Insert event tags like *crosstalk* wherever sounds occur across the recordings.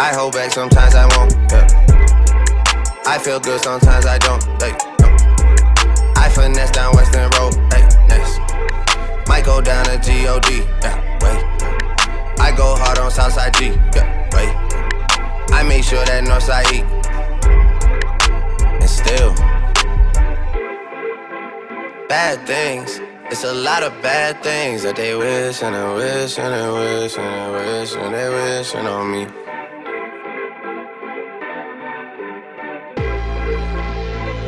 I hold back, sometimes I won't. Yeah. I feel good, sometimes I don't. Hey, no. I finesse down Weston Road. Hey, next. Might go down to G-O-D. Yeah, wait. I go hard on Southside G. Yeah, wait. I make sure that Northside E. And still, bad things. It's a lot of bad things that they wish and they wish and they wish and they wish and they wishing on me.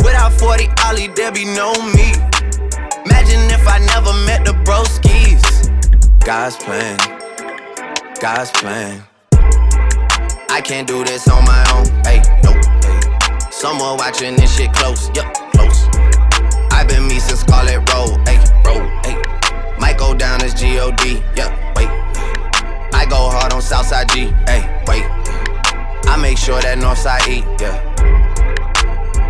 Without 40 Ollie, there be no me. Imagine if I never met the broskies. God's plan, God's plan. I can't do this on my own, hey, nope, hey. Someone watching this shit close, yup, close. I've been me since Scarlet Road, hey, road, hey. Might go down as G-O-D, yup, wait. I go hard on Southside G, hey, wait. I make sure that Northside E, yeah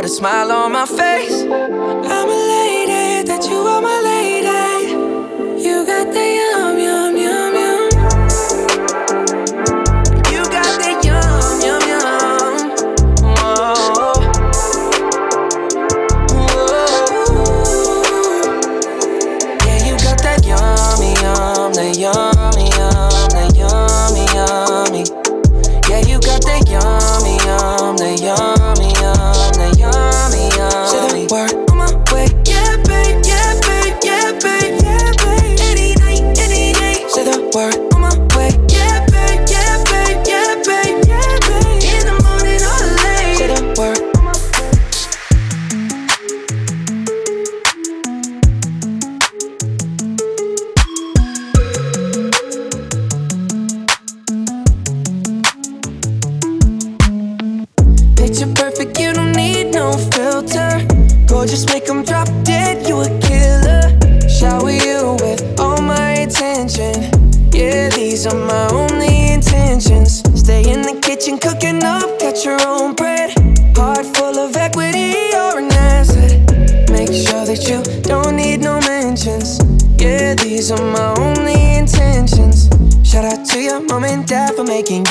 with a smile on my face.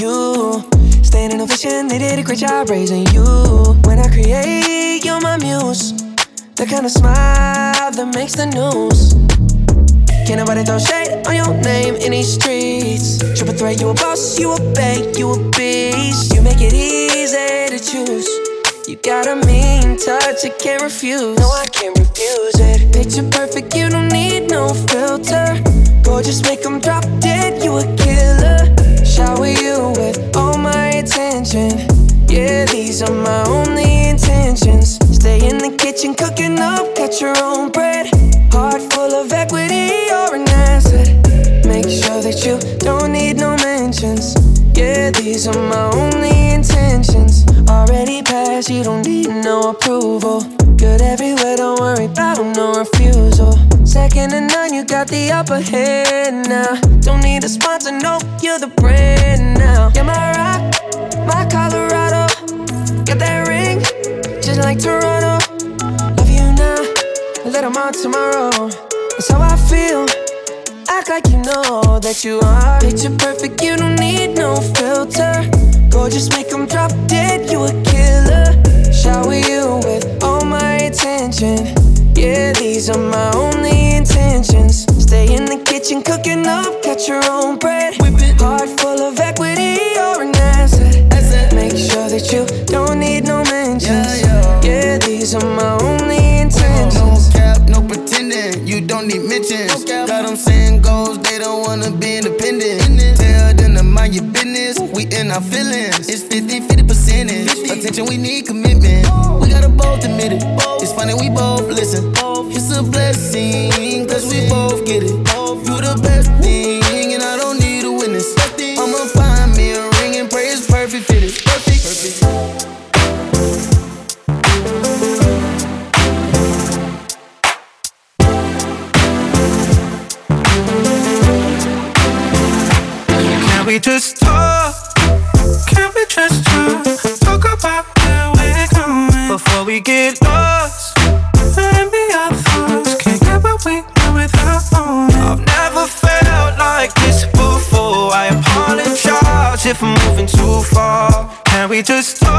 For making you. Staying ovation, they did a great job raising you. When I create, you're my muse. The kind of smile that makes the news. Can't nobody throw shade on your name in these streets. Triple threat, you a boss, you a bank, you a beast. You make it easy to choose. You got a mean touch, I can't refuse. No, I can't refuse it. Picture perfect, you don't need no filter. Gorgeous, make 'em drop dead, you a killer. Shower you with all my attention. Yeah, these are my only intentions. Stay in the kitchen, cooking up, got your own bread. Heart full of equity, you're an asset. Make sure that you don't need no mentions. Yeah, these are my only intentions. Already passed, you don't need no approval. Good everywhere, don't worry about no refusal. Second to none, you got the upper hand now. Don't need a sponsor, no, you're the brand now. You're my rock, my Colorado. Got that ring, just like Toronto. Love you now, a little more tomorrow. That's how I feel. Act like you know that you are. Picture perfect, you don't need no filter. Gorgeous, make 'em drop dead, you a killer. Shower you with all my attention. Yeah, these are my only intentions. Stay in the kitchen, cooking up, catch your own bread. Heart full of equity, you're an asset. Make sure that you don't need no mentions. Yeah, these are my only intentions. No cap, no pretending. You don't need mentions. Got them saying goals, they don't wanna be independent. Mind your business. We in our feelings. It's 50 50 percentage. Attention, we need commitment. We gotta both admit it. It's funny, we both listen. It's a blessing, cause we both get it. You the best thing, we just talk? Can we just talk? Talk about where we're going before we get lost. And be our thoughts. Can't get what we want without knowing. I've never felt like this before. I apologize if I'm moving too far. Can we just talk?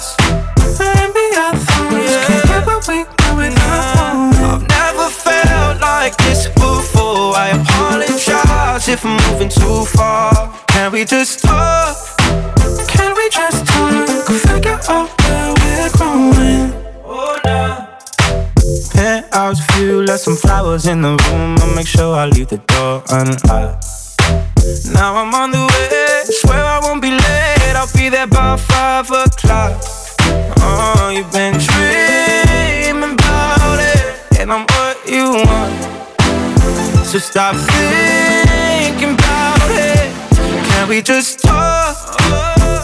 If I'm moving too far. Can we just talk? Can we just talk? Figure out where we're growing. Oh, nah. Penthouse view, left some flowers in the room. I'll make sure I leave the door unlocked. Now I'm on the way. Swear I won't be late. I'll be there by five o'clock. Oh, you've been dreaming about it, and I'm what you want. So stop thinking about it. Can we just talk?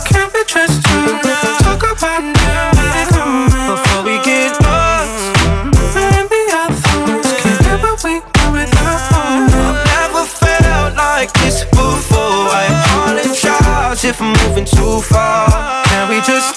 Can we just talk? Talk about now before we get lost. Maybe our thoughts can't get what we want without. I've never felt like this before. I apologize if I'm moving too far. Can we just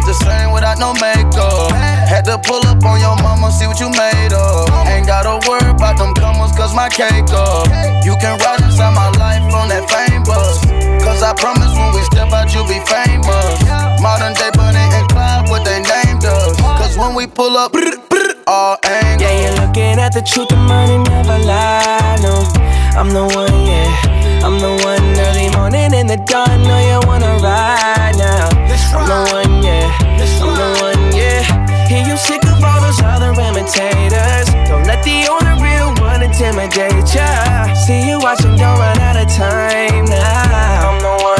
looks the same without no makeup. Had to pull up on your mama, see what you made of. Ain't gotta worry about them comers, cause my cake up. You can ride inside my life on that fame bus. Cause I promise when we step out, you'll be famous. Modern day Bunny and Clyde, what they named us. Cause when we pull up, brr, brr, all angles. Yeah, you're looking at the truth, the money never lie. No, I'm the one, yeah. I'm the one early morning in the dawn. Know you wanna ride now. I'm the one, yeah. I'm the one, yeah. Hear you sick of all those other imitators. Don't let the only real one intimidate ya. See you watching, don't run out of time now. I'm the one,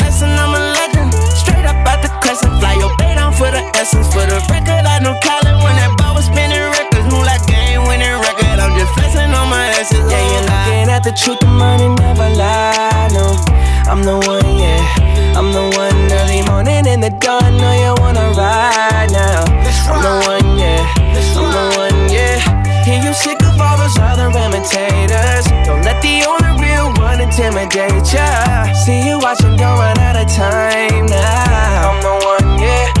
up out the crescent, fly your bait down for the essence. For the record, I know Colin when that ball was spinning records. Move like game winning record. I'm just flexing on my asses. Yeah, you're looking at the truth, the money never lie. No, I'm the one, yeah. I'm the one early morning in the dawn. Know you wanna ride now. I'm the one, yeah. I'm the one, yeah. Hear you sick of all those other imitators. Don't let the only real one intimidate ya. See you watching, run out of time now. I'm the one, yeah.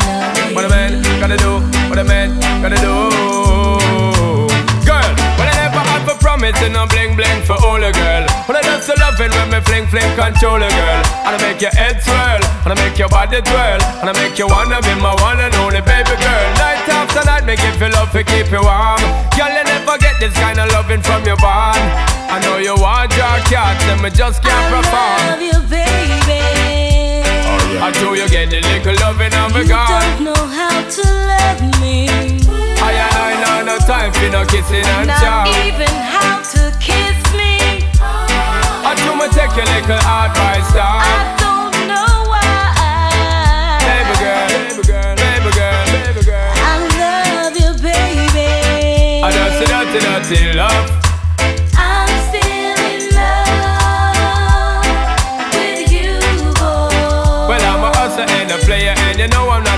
What a man gotta do, what a man gotta do. Girl, well I never had for promising no bling bling for all a girl. Well I just loving when me fling fling control a girl. And I make your head swirl, and I make your body twirl, and I make you wanna be my one and only baby girl. Night after night, make you feel love to keep you warm. Girl, you never get this kind of loving from your bond. I know you want your cat, and me just can't I perform. love you, baby. I do you get the little loving of a You don't know how to love me. I and I know no time for no kissing and Not chow. even how to kiss me. I do me take your little advice I down. don't know why. Baby girl, baby girl, baby girl, baby girl. I love you, baby. I just see dirty, dirty love.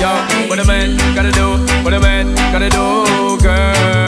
Yo, what a man gotta do, what a man gotta do, girl.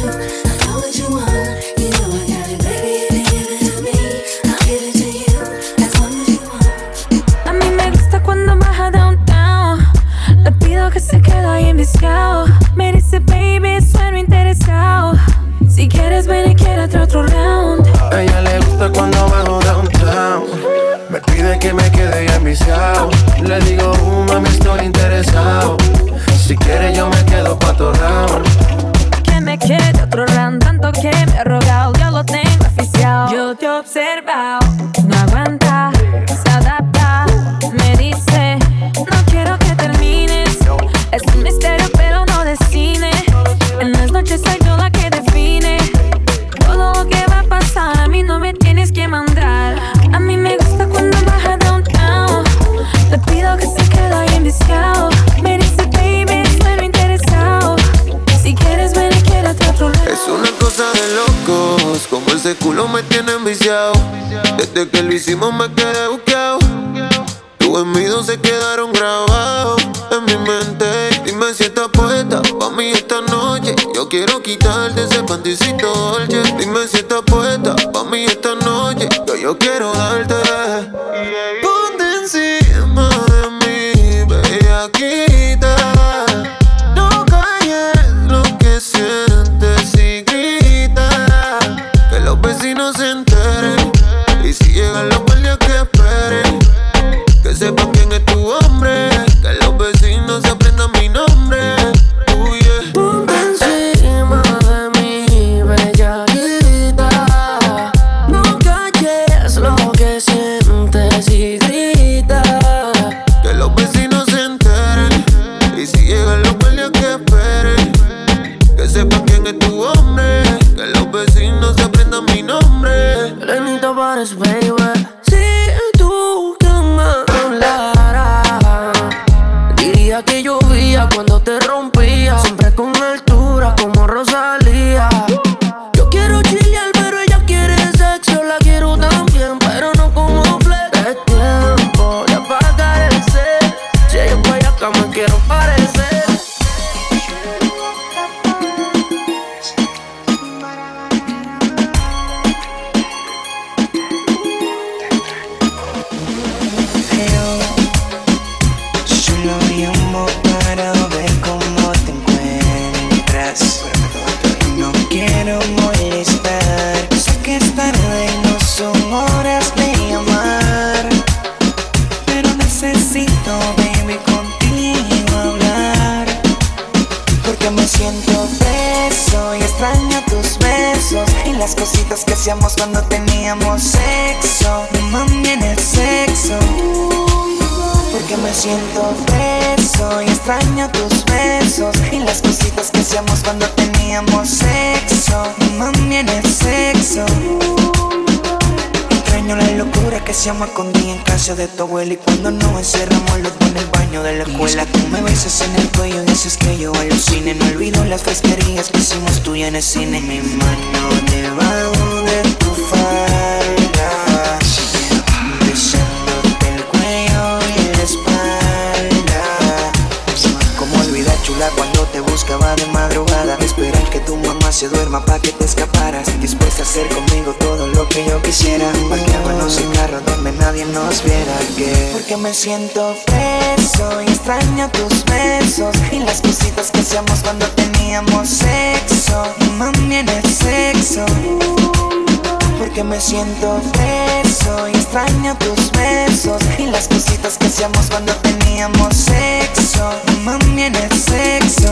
demasiado. Me dice, baby, sueno interesado. Si quieres, ven y quédate otro round. A ella le gusta cuando bajo downtown. Me pide que me quede ya enviciado. Le digo, uh, mami, estoy interesado. Si quieres, yo me quedo pa' otro round. Que me quede otro round, tanto que me he rogado. Ya lo tengo oficial. Yo te he observado. No culo me tiene enviciado. Desde que lo hicimos me quedé buqueado. Tus envidios se quedaron grabados en mi mente. Dime si estás puesta pa' mí esta noche. Yo quiero quitarte ese panticito dolce. Dime si estás puesta pa' mí esta noche. Yo, yo quiero darte. Tus besos y las cositas que hacíamos cuando teníamos sexo. Mami, en el sexo. Extraño la locura que hacíamos con día en casa de tu abuela y cuando nos encerramos los dos en el baño de la escuela. Tú me besas en el cuello y dices que yo alucine. No olvido las fresquerías que hicimos tú y en el cine. Mi mano debajo se duerma pa' que te escaparas. Dispuesta a hacer conmigo todo lo que yo quisiera. Parquearnos en carro donde nadie nos viera. Que Porque me siento preso y extraño tus besos. Y las cositas que hacíamos cuando teníamos sexo. Mami en el sexo. Porque me siento preso y extraño tus besos. Y las cositas que hacíamos cuando teníamos sexo. Mami en el sexo.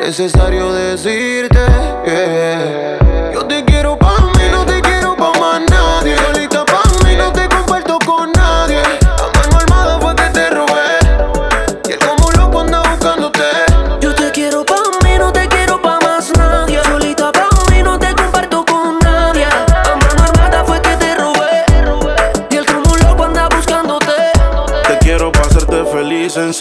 Es necesario decirte. yeah.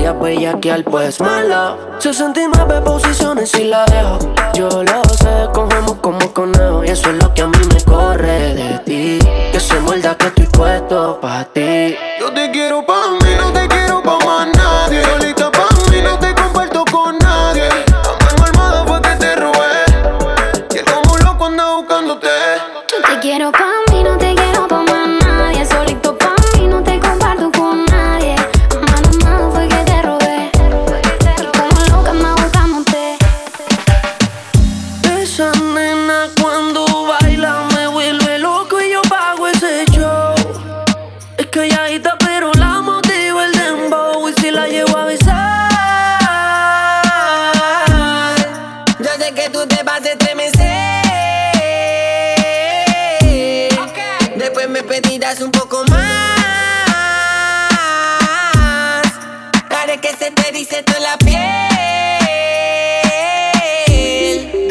Tú querías bellaquear, pues mala. 69 posiciones y la dejo. Yo lo sé, cogemos como conejo. Y eso es lo que a mí me corre de ti. Que se muerda que estoy puesto pa' ti. Yo te quiero pa' mí, no te quiero pa' más nadie. Solita pa' mí, no te comparto con nadie. La mano armada fue que te robé. Y el como un loco anda buscándote. Yo te quiero pa' mí, no te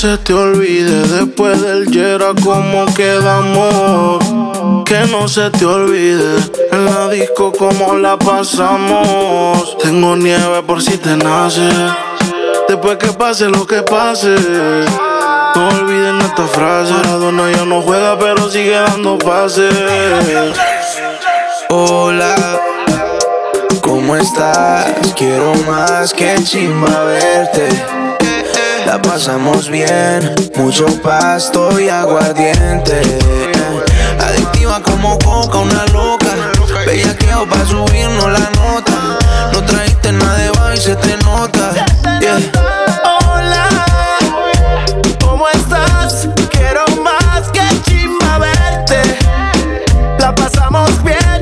se te olvide después del yera cómo quedamos. Que no se te olvide en la disco cómo la pasamos. Tengo nieve por si te nace. Después que pase lo que pase. No olviden esta frase. La dona ya no juega, pero sigue dando pases. Hola, ¿cómo estás? Quiero más que chimba verte la pasamos bien. Mucho pasto y aguardiente. Adictiva como coca, una loca. Bella que pa' subirnos la nota. No trajiste nada de baile se te nota. Hola, ¿cómo estás? Quiero más que chimba verte. La pasamos bien,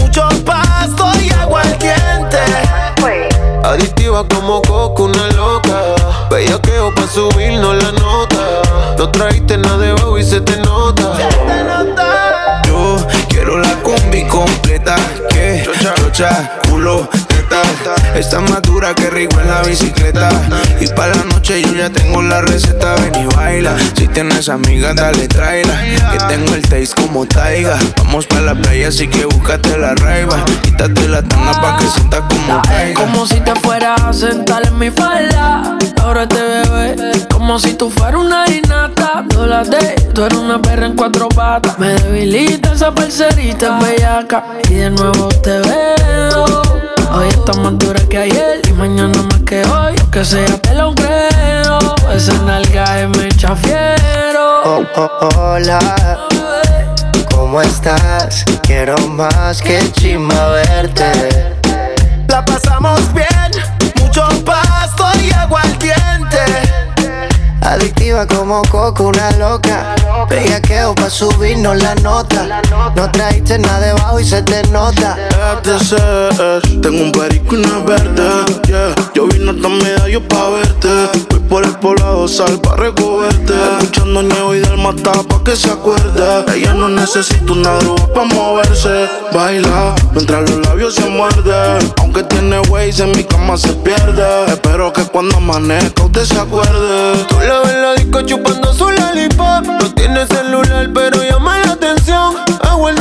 mucho pasto y agua ardiente. Pues. Adictiva como coca subirnos la nota. No traiste nada de bajo y se te nota. Yo quiero la combi completa. Que chocha, chocha culo, Está más dura que rico en la bicicleta. Y para la noche yo ya tengo la receta. Ven y baila. Si tienes amigas, dale, tráela. Que tengo el taste como taiga. Vamos para la playa, así que búscate la raiva. Quítate la tanga pa' que sientas como caiga. Como si te fuera a sentar en mi falda ahora este bebé. Como si tú fueras una ginata. No la de, tú eres una perra en cuatro patas. Me debilita esa parcerita bellaca. Y de nuevo te veo. Hoy está más dura que ayer y mañana más que hoy. Que sea te lo creo. Esa nalga es me chafiero. Oh, oh, hola. ¿Cómo estás? Quiero más que chima verte. La pasamos bien Adictiva como coco, una loca. Bellaqueo pa' subirnos la nota. No traíste nada debajo y se te nota. Tengo un perico y una verde. Yeah, yo vine hasta medallo pa' verte. Voy por el poblado sal pa' recogerte. Escuchando nieve y del mata pa' que se acuerde. Ella no necesita una droga pa' moverse. Baila mientras los labios se muerden. Aunque tiene ways en mi cama se pierde. Espero que cuando amanezca usted se acuerde. La ves en la disco chupando su lollipop. No tiene celular pero llama la atención. Agua el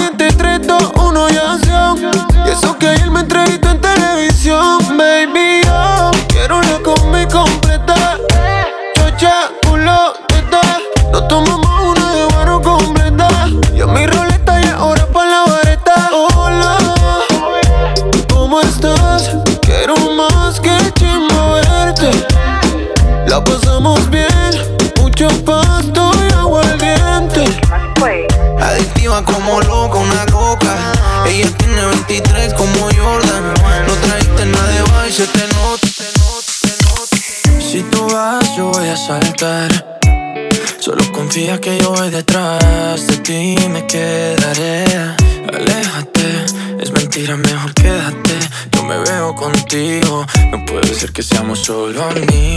que seamos solo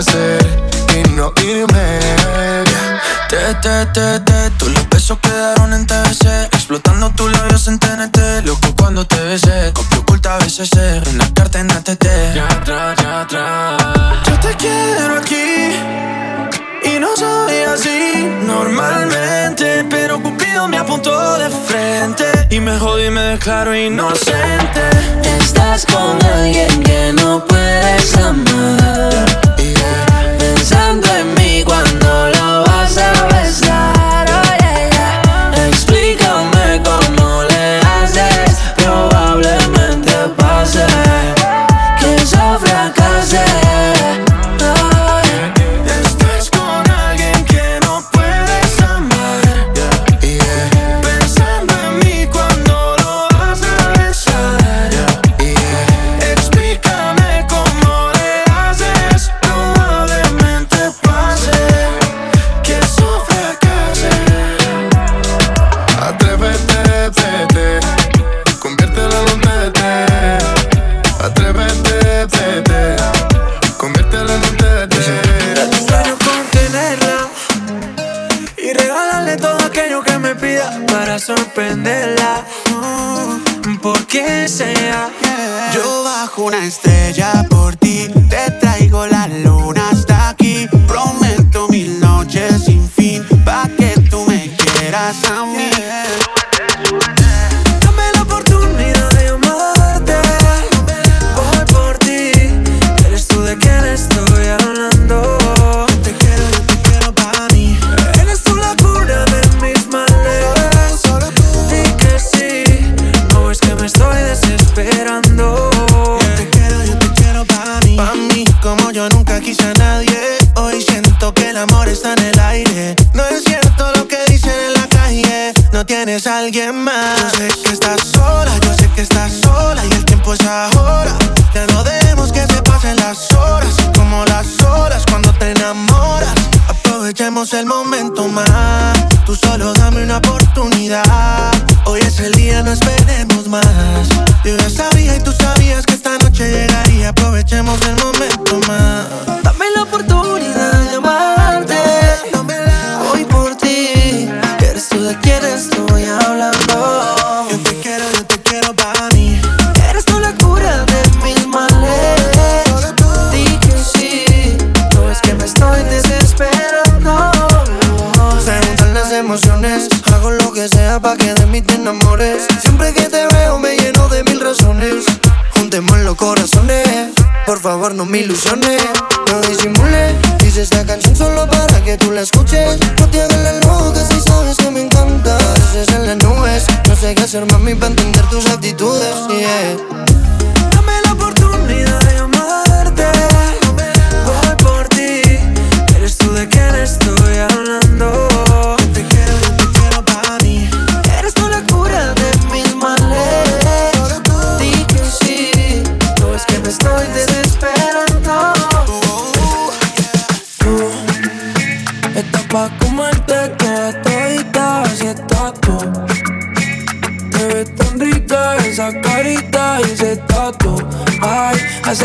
amanecer y no irme. Te, te, te, te, tus los besos quedaron en TBC Explotando tus labios en TNT Loco cuando te besé, copio oculta BCC Una carta en ATT Ya atrás, ya atrás te quiero aquí. Y no soy así normalmente Pero Cupido me apuntó de frente. Y me jodí y me declaro inocente. Estás con alguien que no puedes amar. Pensando en mí cuando lo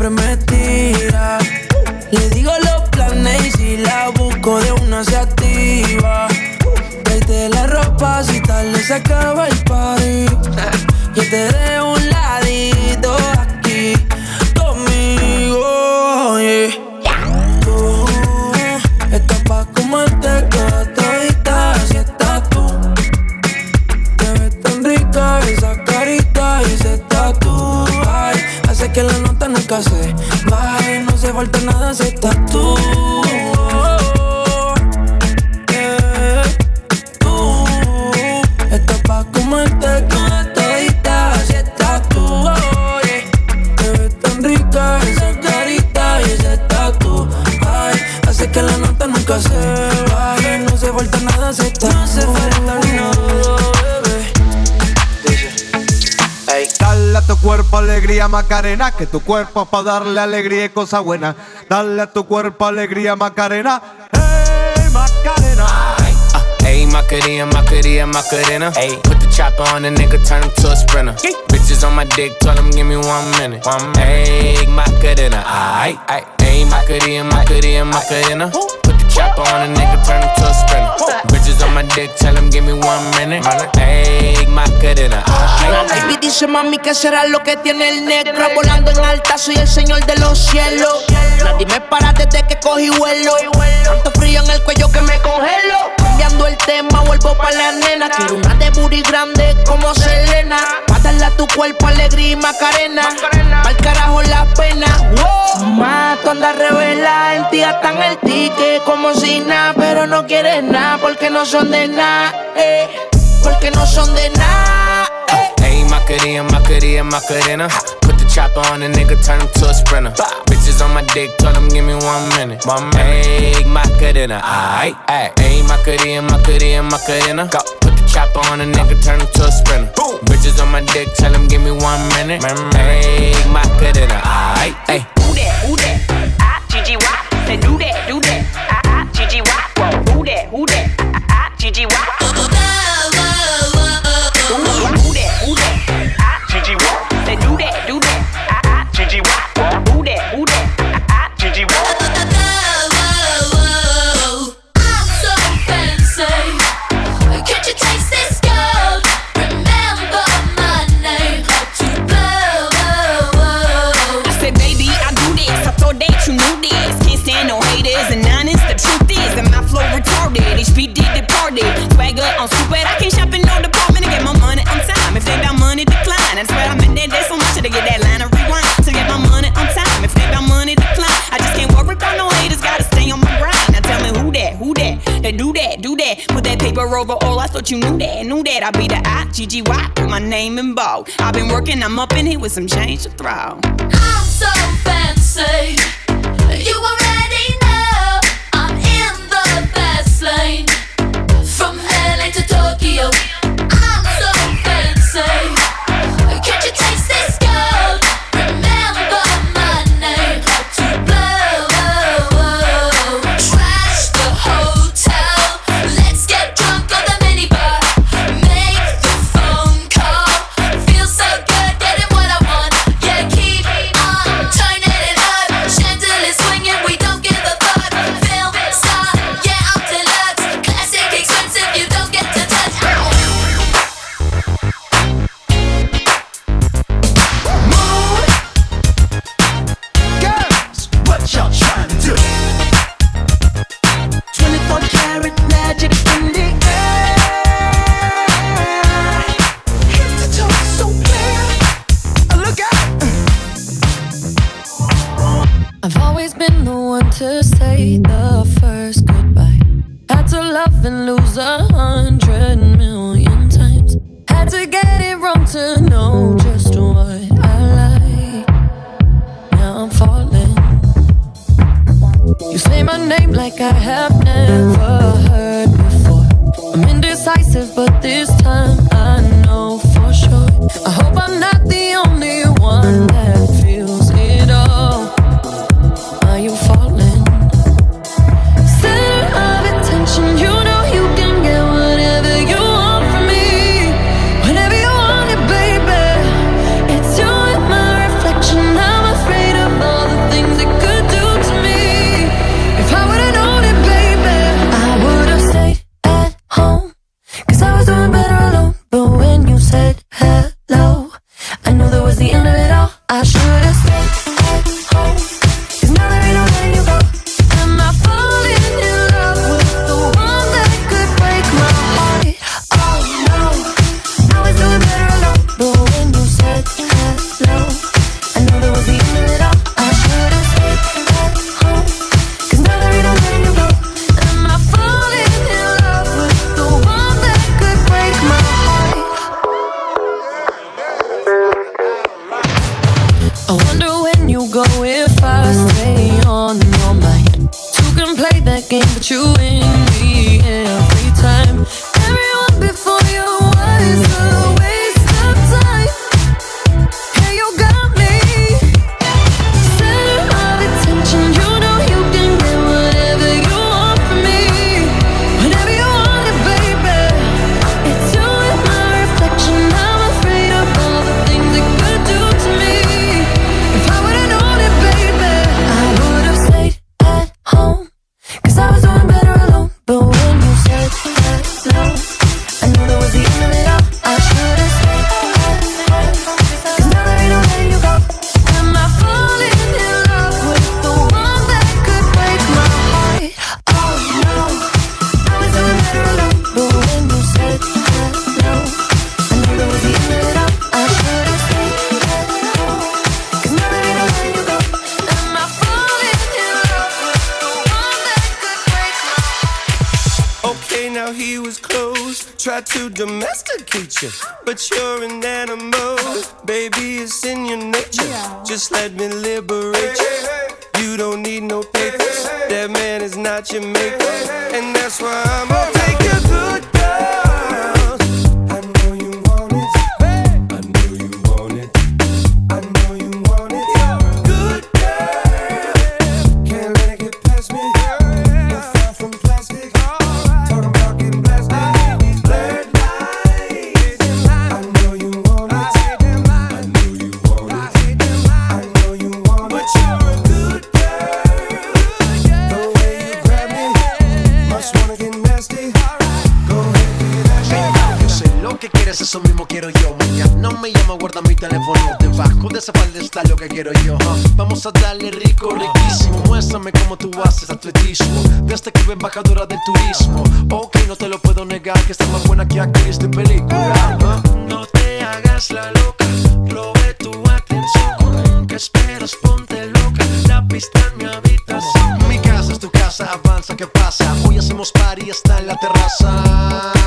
siempre me tira. Le digo los planes y si la busco de una se activa. Tráete la ropa si tal se acaba el party. *laughs* Yo te dejo nunca se baje. No se falta nada si estás tú. Alegría Macarena, que tu cuerpo es para darle alegría y cosa buena. Dale a tu cuerpo alegría Macarena. Hey Macarena. Ayy, Macarena, Macarena, Macarena. Ayy, put the chopper on the nigga, turn him to a sprinter. Bitches on my dick, tell him give me one minute. One minute. Ayy, Macarena, aight, aight. Ayy, Macarena, Macarena, Macarena. Put the chopper on a nigga, turn him to a sprinter. On. Baby dice mami que será lo que tiene el negro. Volando en alta soy el señor de los cielos. Nadie me para desde que cogí vuelo. Tanto frío en el cuello que me congelo Cambiando el tema vuelvo pa' la nena Quiero una de booty grande como Selena Pa' darle a tu cuerpo alegría y macarena Pa'l carajo la pena wow. Más tú andas revela en ti gastan el ticket como si nada Pero no quieres nada porque no son de nada eh. Porque no son de nada Ayy, Macarena, Macarena, Macarena. Chopper on a nigga, turn him to a sprinter. Bitches on my dick, tell him give me one minute. One minute. Ayy, Macarena, aight. Ayy, Macarena, Macarena, Macarena. Go. Put the chopper on a nigga, turn him to a sprinter. Bitches on my dick, tell him give me one minute. Ayy, Macarena, aight, ayy. Who that? Who that? thought you knew that, knew that I'd be the I G G Y, put my name in bold. I've been working, I'm up in here with some change to throw. I'm so fancy. I've never heard before. I'm indecisive, but this time I know for sure. I hope I'm not. But you're an animal, baby, it's in your nature. Yeah. Just let me liberate you. You don't need no papers. That man is not your man. Vamos a darle rico, riquísimo. Muéstrame cómo tú haces atletismo. Desde que ven embajadora del turismo. Ok, no te lo puedo negar, que está más buena que actriz de película. ¿no? no te hagas la loca, robe tu atención. ¿Qué esperas? Ponte loca. La pista en mi habitación. Mi casa es tu casa, avanza, ¿qué pasa? Hoy hacemos party, está en la terraza.